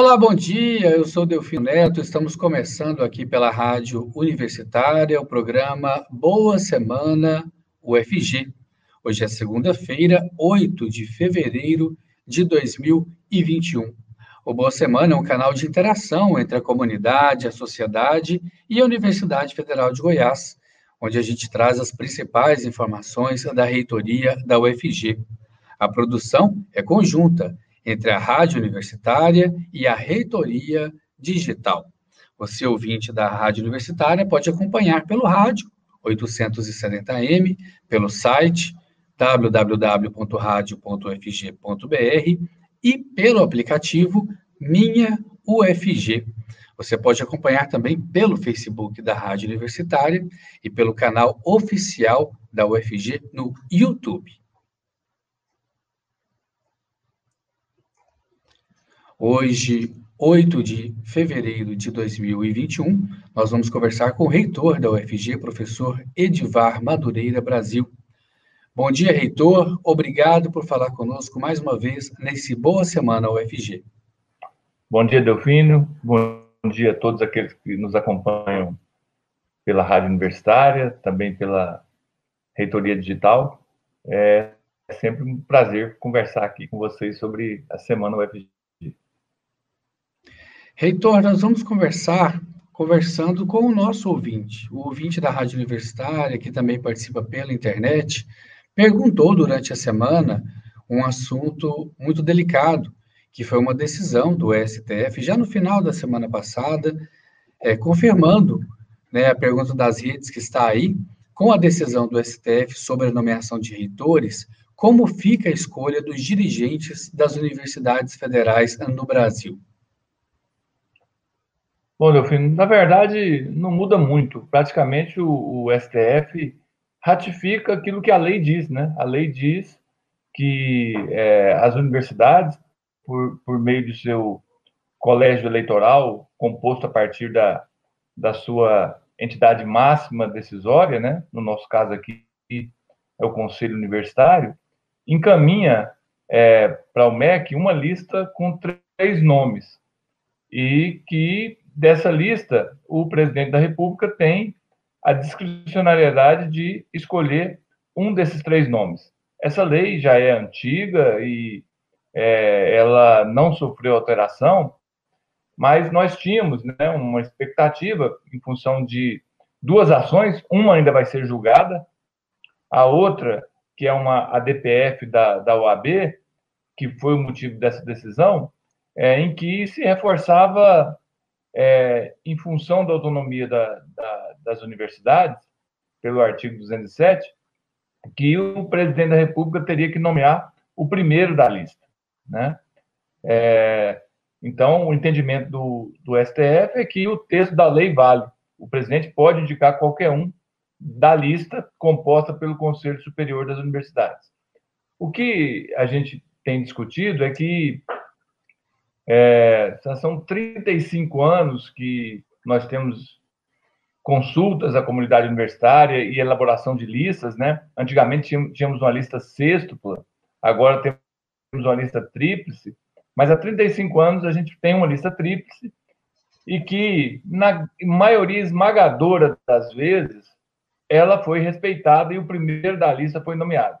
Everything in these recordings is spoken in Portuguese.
Olá, bom dia. Eu sou Delfino Neto. Estamos começando aqui pela Rádio Universitária o programa Boa Semana UFG. Hoje é segunda-feira, 8 de fevereiro de 2021. O Boa Semana é um canal de interação entre a comunidade, a sociedade e a Universidade Federal de Goiás, onde a gente traz as principais informações da reitoria da UFG. A produção é conjunta entre a Rádio Universitária e a Reitoria Digital. Você, ouvinte da Rádio Universitária, pode acompanhar pelo rádio 870M, pelo site www.radio.ufg.br e pelo aplicativo Minha UFG. Você pode acompanhar também pelo Facebook da Rádio Universitária e pelo canal oficial da UFG no YouTube. Hoje, 8 de fevereiro de 2021, nós vamos conversar com o reitor da UFG, professor Edivar Madureira Brasil. Bom dia, reitor. Obrigado por falar conosco mais uma vez nesse Boa Semana UFG. Bom dia, Delfino. Bom dia a todos aqueles que nos acompanham pela Rádio Universitária, também pela Reitoria Digital. É sempre um prazer conversar aqui com vocês sobre a Semana UFG. Reitor, nós vamos conversar conversando com o nosso ouvinte, o ouvinte da Rádio Universitária, que também participa pela internet, perguntou durante a semana um assunto muito delicado, que foi uma decisão do STF, já no final da semana passada, é, confirmando né, a pergunta das redes que está aí, com a decisão do STF sobre a nomeação de reitores, como fica a escolha dos dirigentes das universidades federais no Brasil? Bom, Delfino, na verdade, não muda muito. Praticamente o, o, STF ratifica aquilo que a lei diz, né? A lei diz que é, as universidades, por, por meio do seu colégio eleitoral, composto a partir da, da sua entidade máxima decisória, né? No nosso caso aqui é o Conselho Universitário, encaminha é, para o MEC uma lista com três nomes e que dessa lista, o presidente da República tem a discricionariedade de escolher um desses três nomes. Essa lei já é antiga e é, ela não sofreu alteração, mas nós tínhamos né, uma expectativa em função de duas ações, uma ainda vai ser julgada, a outra, que é uma ADPF da, da OAB, que foi o motivo dessa decisão, é, em que se reforçava é, em função da autonomia da, da, das universidades, pelo artigo 207, que o presidente da República teria que nomear o primeiro da lista, né? É, então, o entendimento do, do STF é que o texto da lei vale. O presidente pode indicar qualquer um da lista composta pelo Conselho Superior das Universidades. O que a gente tem discutido é que é, são 35 anos que nós temos consultas à comunidade universitária e elaboração de listas, né? Antigamente tínhamos uma lista sextupla, agora temos uma lista tríplice, mas há 35 anos a gente tem uma lista tríplice e que, na maioria esmagadora das vezes, ela foi respeitada e o primeiro da lista foi nomeado,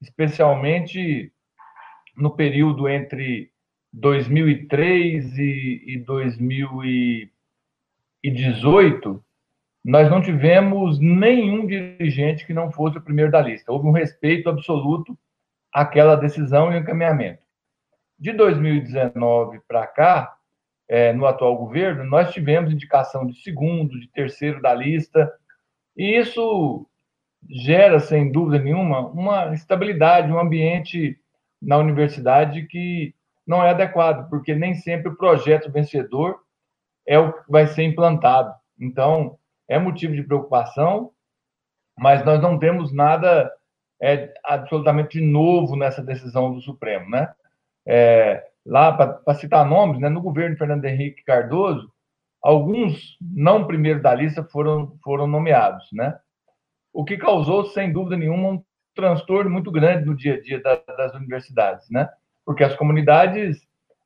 especialmente no período entre 2003 e, e 2018, nós não tivemos nenhum dirigente que não fosse o primeiro da lista. Houve um respeito absoluto àquela decisão e encaminhamento. De 2019 para cá, é, no atual governo, nós tivemos indicação de segundo, de terceiro da lista, e isso gera, sem dúvida nenhuma, uma estabilidade, um ambiente na universidade que não é adequado, porque nem sempre o projeto vencedor é o que vai ser implantado. Então, é motivo de preocupação, mas nós não temos nada é, absolutamente novo nessa decisão do Supremo, né? É, lá, para citar nomes, né, no governo Fernando Henrique Cardoso, alguns não primeiros da lista foram, foram nomeados, né? O que causou, sem dúvida nenhuma, um transtorno muito grande no dia a dia da, das universidades, né? Porque as comunidades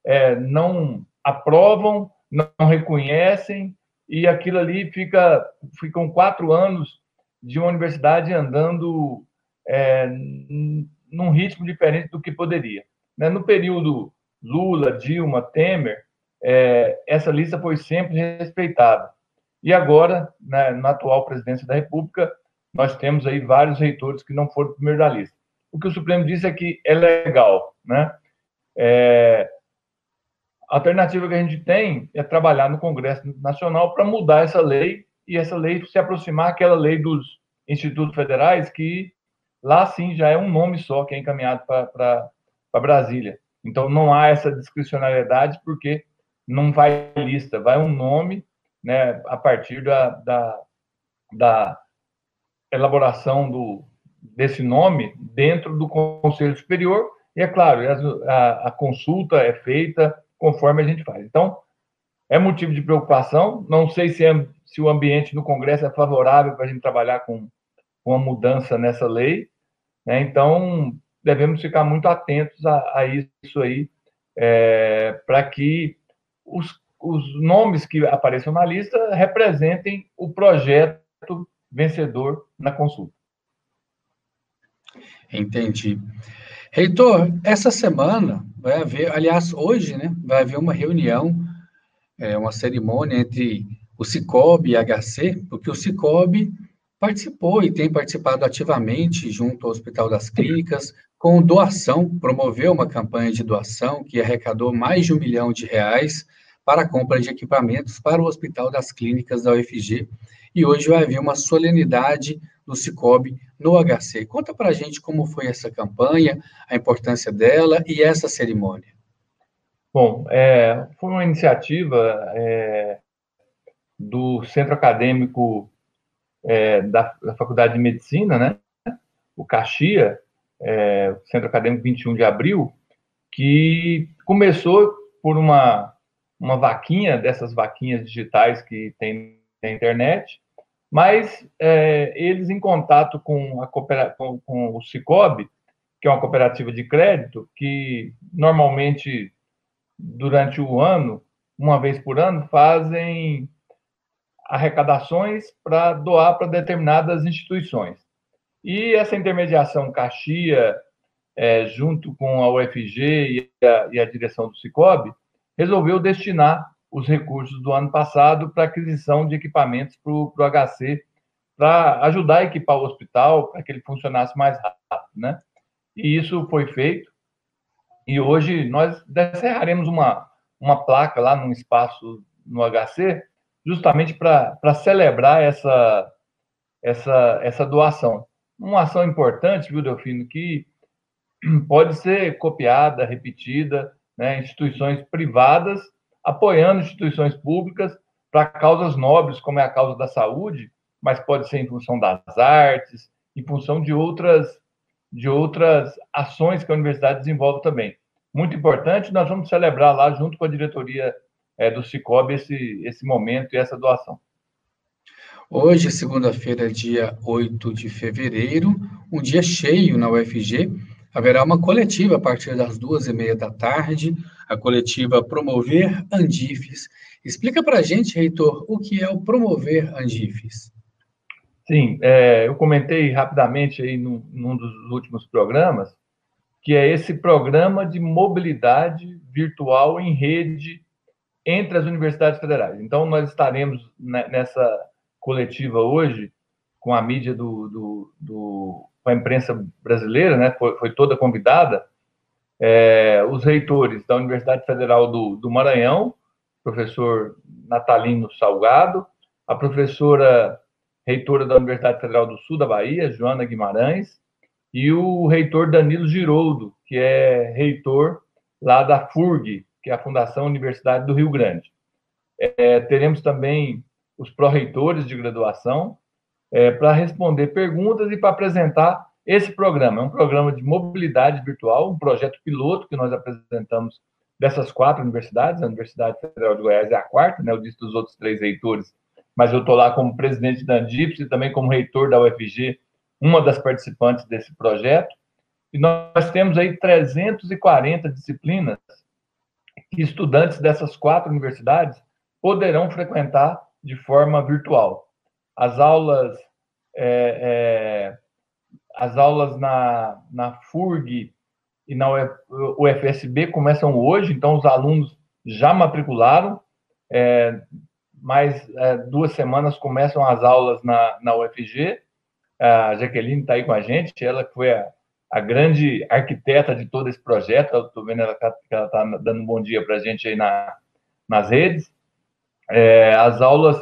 é, não aprovam, não reconhecem, e aquilo ali fica ficam quatro anos de uma universidade andando é, num ritmo diferente do que poderia. Né? No período Lula, Dilma, Temer, é, essa lista foi sempre respeitada. E agora, né, na atual presidência da República, nós temos aí vários reitores que não foram primeiro da lista. O que o Supremo disse é que é legal, né? É, a alternativa que a gente tem é trabalhar no Congresso Nacional para mudar essa lei e essa lei se aproximar àquela lei dos institutos federais que lá sim já é um nome só que é encaminhado para Brasília. Então não há essa discricionariedade porque não vai lista, vai um nome né, a partir da, da, da elaboração do, desse nome dentro do Conselho Superior, e é claro, a, a, consulta é feita conforme a gente faz. Então, é motivo de preocupação, não sei se, é, se o ambiente no Congresso é favorável para a gente trabalhar com, com uma mudança nessa lei, né? então devemos ficar muito atentos a, a isso aí, é, para que os, os nomes que apareçam na lista representem o projeto vencedor na consulta. Entendi. Reitor, essa semana vai haver, aliás, hoje, né, vai haver uma reunião, é, uma cerimônia entre o Cicobi e a HC, porque o Cicobi participou e tem participado ativamente junto ao Hospital das Clínicas com doação, promoveu uma campanha de doação que arrecadou mais de um milhão de reais para a compra de equipamentos para o Hospital das Clínicas da UFG. E hoje vai haver uma solenidade do Cicobi no HC. Conta para a gente como foi essa campanha, a importância dela e essa cerimônia. Bom, é, foi uma iniciativa é, do Centro Acadêmico é, da, da, Faculdade de Medicina, né? o Caxia, é, Centro Acadêmico 21 de Abril, que começou por uma, uma vaquinha, dessas vaquinhas digitais que tem na internet, mas é, eles, em contato com, a com, com o Cicobi, que é uma cooperativa de crédito, que normalmente, durante o ano, uma vez por ano, fazem arrecadações para doar para determinadas instituições. E essa intermediação Caxia, é, junto com a UFG e a, e a direção do Cicobi, resolveu destinar os recursos do ano passado para aquisição de equipamentos para o HC, para ajudar a equipar o hospital, para que ele funcionasse mais rápido, né? E isso foi feito. E hoje nós encerraremos uma, uma placa lá num espaço no HC, justamente para celebrar essa, essa, essa doação. Uma ação importante, viu, Delfino, que pode ser copiada, repetida, né, instituições privadas apoiando instituições públicas para causas nobres, como é a causa da saúde, mas pode ser em função das artes, em função de outras, de outras ações que a universidade desenvolve também. Muito importante, nós vamos celebrar lá, junto com a diretoria é, do Cicobi, esse, esse momento e essa doação. Hoje, segunda-feira, dia 8 de fevereiro, um dia cheio na UFG, haverá uma coletiva a partir das duas e meia da tarde, a coletiva Promover Andifes. Explica para a gente, reitor, o que é o Promover Andifes. Sim, é, eu comentei rapidamente aí num, num dos últimos programas, que é esse programa de mobilidade virtual em rede entre as universidades federais. Então, nós estaremos nessa coletiva hoje com a mídia do, do, do com a imprensa brasileira, né, foi, foi toda convidada, é, os reitores da Universidade Federal do, do Maranhão, professor Natalino Salgado, a professora reitora da Universidade Federal do Sul da Bahia, Joana Guimarães, e o reitor Danilo Giroldo, que é reitor lá da FURG, que é a Fundação Universidade do Rio Grande. é, teremos também os pró-reitores de graduação é, para responder perguntas e para apresentar esse programa. É um programa de mobilidade virtual, um projeto piloto que nós apresentamos dessas quatro universidades. A Universidade Federal de Goiás é a quarta, né? eu disse dos outros três reitores, mas eu estou lá como presidente da Andips e também como reitor da UFG, uma das participantes desse projeto. E nós temos aí 340 disciplinas que estudantes dessas quatro universidades poderão frequentar de forma virtual. As aulas, é, é, as aulas na, na FURG e na UFSB começam hoje, então os alunos já matricularam. É, mais é, duas semanas começam as aulas na, na UFG. A Jaqueline está aí com a gente, ela foi a, a grande arquiteta de todo esse projeto. Estou vendo ela, que ela está dando um bom dia para a gente aí na, nas redes. É, as aulas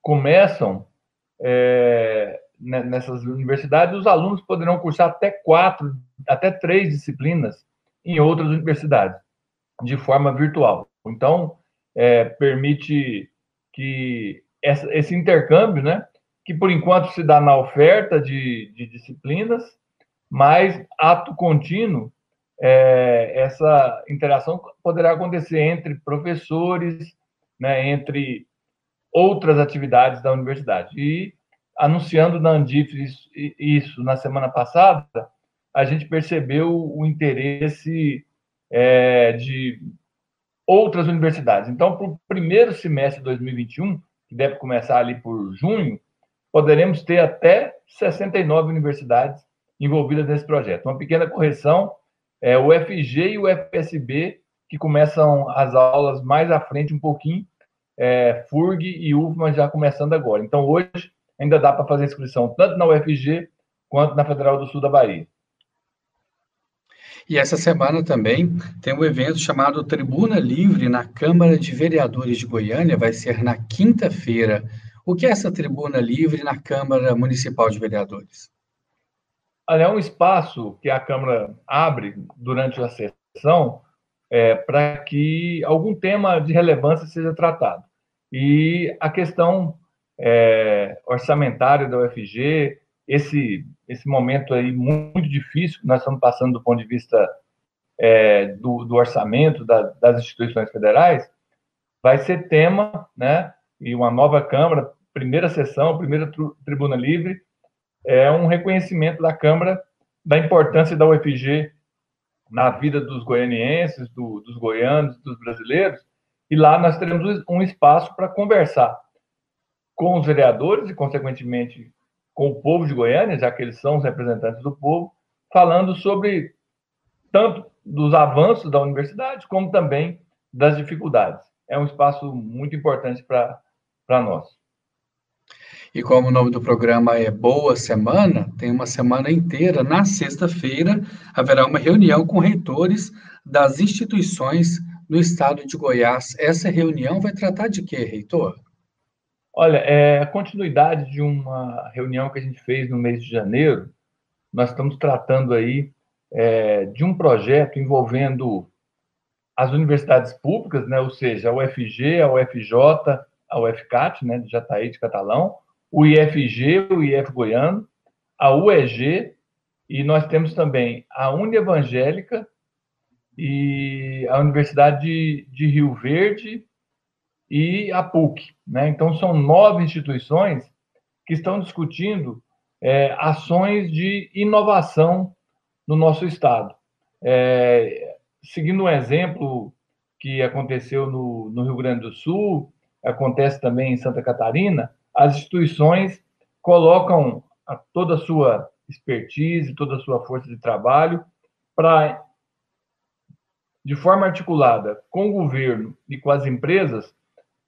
começam é, nessas universidades, os alunos poderão cursar até quatro, até três disciplinas em outras universidades, de forma virtual. Então, é, permite que essa, esse intercâmbio, né, que por enquanto se dá na oferta de, de disciplinas, mas ato contínuo, é, essa interação poderá acontecer entre professores, né, entre outras atividades da universidade. E anunciando na Andif isso, isso, na semana passada, a gente percebeu o interesse é, de outras universidades. Então, para o primeiro semestre de 2021, que deve começar ali por junho, poderemos ter até 69 universidades envolvidas nesse projeto. Uma pequena correção, é o FG e o FSB, que começam as aulas mais à frente um pouquinho, é, FURG e UFMA já começando agora. Então, hoje, ainda dá para fazer inscrição tanto na UFG quanto na Federal do Sul da Bahia. E essa semana também tem um evento chamado Tribuna Livre na Câmara de Vereadores de Goiânia, vai ser na quinta-feira. O que é essa Tribuna Livre na Câmara Municipal de Vereadores? Olha, é um espaço que a Câmara abre durante a sessão é, para que algum tema de relevância seja tratado. E a questão é, orçamentária da UFG, esse, esse momento aí muito difícil que nós estamos passando do ponto de vista é, do, do, orçamento da, das instituições federais, vai ser tema, né? E uma nova Câmara, primeira sessão, primeira tribuna livre, é um reconhecimento da Câmara da importância da UFG na vida dos goianienses, do, dos goianos, dos brasileiros, e lá nós teremos um espaço para conversar com os vereadores e, consequentemente, com o povo de Goiânia, já que eles são os representantes do povo, falando sobre tanto dos avanços da universidade, como também das dificuldades. É um espaço muito importante para nós. E como o nome do programa é Boa Semana, tem uma semana inteira. Na sexta-feira, haverá uma reunião com reitores das instituições no estado de Goiás. Essa reunião vai tratar de quê, reitor? Olha, é a continuidade de uma reunião que a gente fez no mês de janeiro. Nós estamos tratando aí é, de um projeto envolvendo as universidades públicas, né, ou seja, a UFG, a UFJ, a UFCAT, né, de Jataí de Catalão, o IFG, o IF Goiano, a UEG, e nós temos também a Unievangélica e a Universidade de, de Rio Verde e a PUC. Né? Então, são nove instituições que estão discutindo é, ações de inovação no nosso Estado. É, seguindo um exemplo que aconteceu no, no Rio Grande do Sul, acontece também em Santa Catarina, as instituições colocam a toda a sua expertise, toda a sua força de trabalho para, de forma articulada com o governo e com as empresas,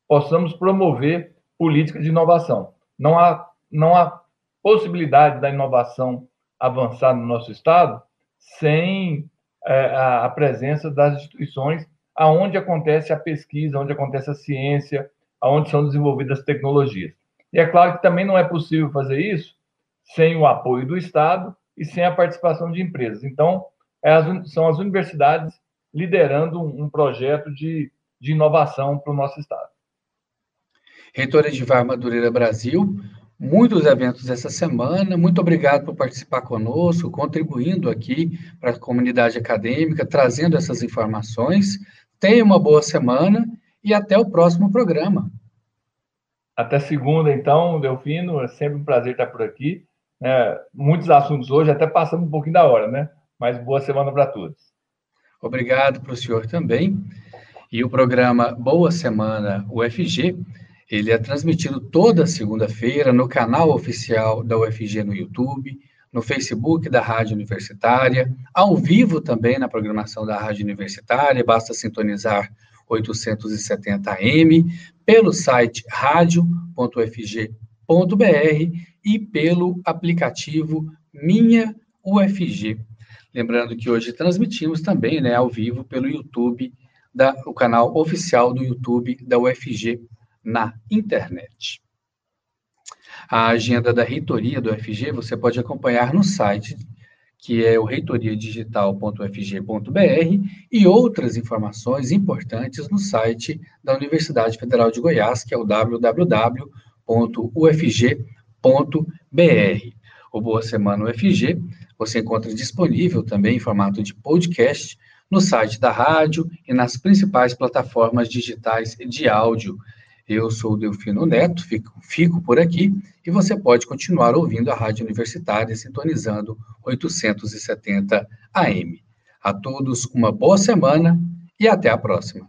possamos promover políticas de inovação. Não há, não há possibilidade da inovação avançar no nosso Estado sem é, a, presença das instituições aonde acontece a pesquisa, onde acontece a ciência, aonde são desenvolvidas tecnologias. E é claro que também não é possível fazer isso sem o apoio do Estado e sem a participação de empresas. Então, é são as universidades liderando um, projeto de, de inovação para o nosso Estado. Reitor Edivar Madureira Brasil, muitos eventos essa semana. Muito obrigado por participar conosco, contribuindo aqui para a comunidade acadêmica, trazendo essas informações. Tenha uma boa semana e até o próximo programa. Até segunda, então, Delfino. É sempre um prazer estar por aqui. É, muitos assuntos hoje, até passando um pouquinho da hora, né? Mas boa semana para todos. Obrigado para o senhor também. E o programa Boa Semana UFG ele é transmitido toda segunda-feira no canal oficial da UFG no YouTube, no Facebook da Rádio Universitária, ao vivo também na programação da Rádio Universitária, basta sintonizar 870M, pelo site radio.ufg.br e pelo aplicativo Minha UFG. Lembrando que hoje transmitimos também né, ao vivo pelo YouTube, da, o canal oficial do YouTube da UFG na internet. A agenda da reitoria do FG você pode acompanhar no site, que é o reitoriadigital.fg.br, e outras informações importantes no site da Universidade Federal de Goiás, que é o www.ufg.br. O Boa Semana UFG você encontra disponível também em formato de podcast no site da rádio e nas principais plataformas digitais de áudio eu sou Delfino Neto, fico, fico por aqui e você pode continuar ouvindo a Rádio Universitária sintonizando 870 AM. A todos uma boa semana e até a próxima.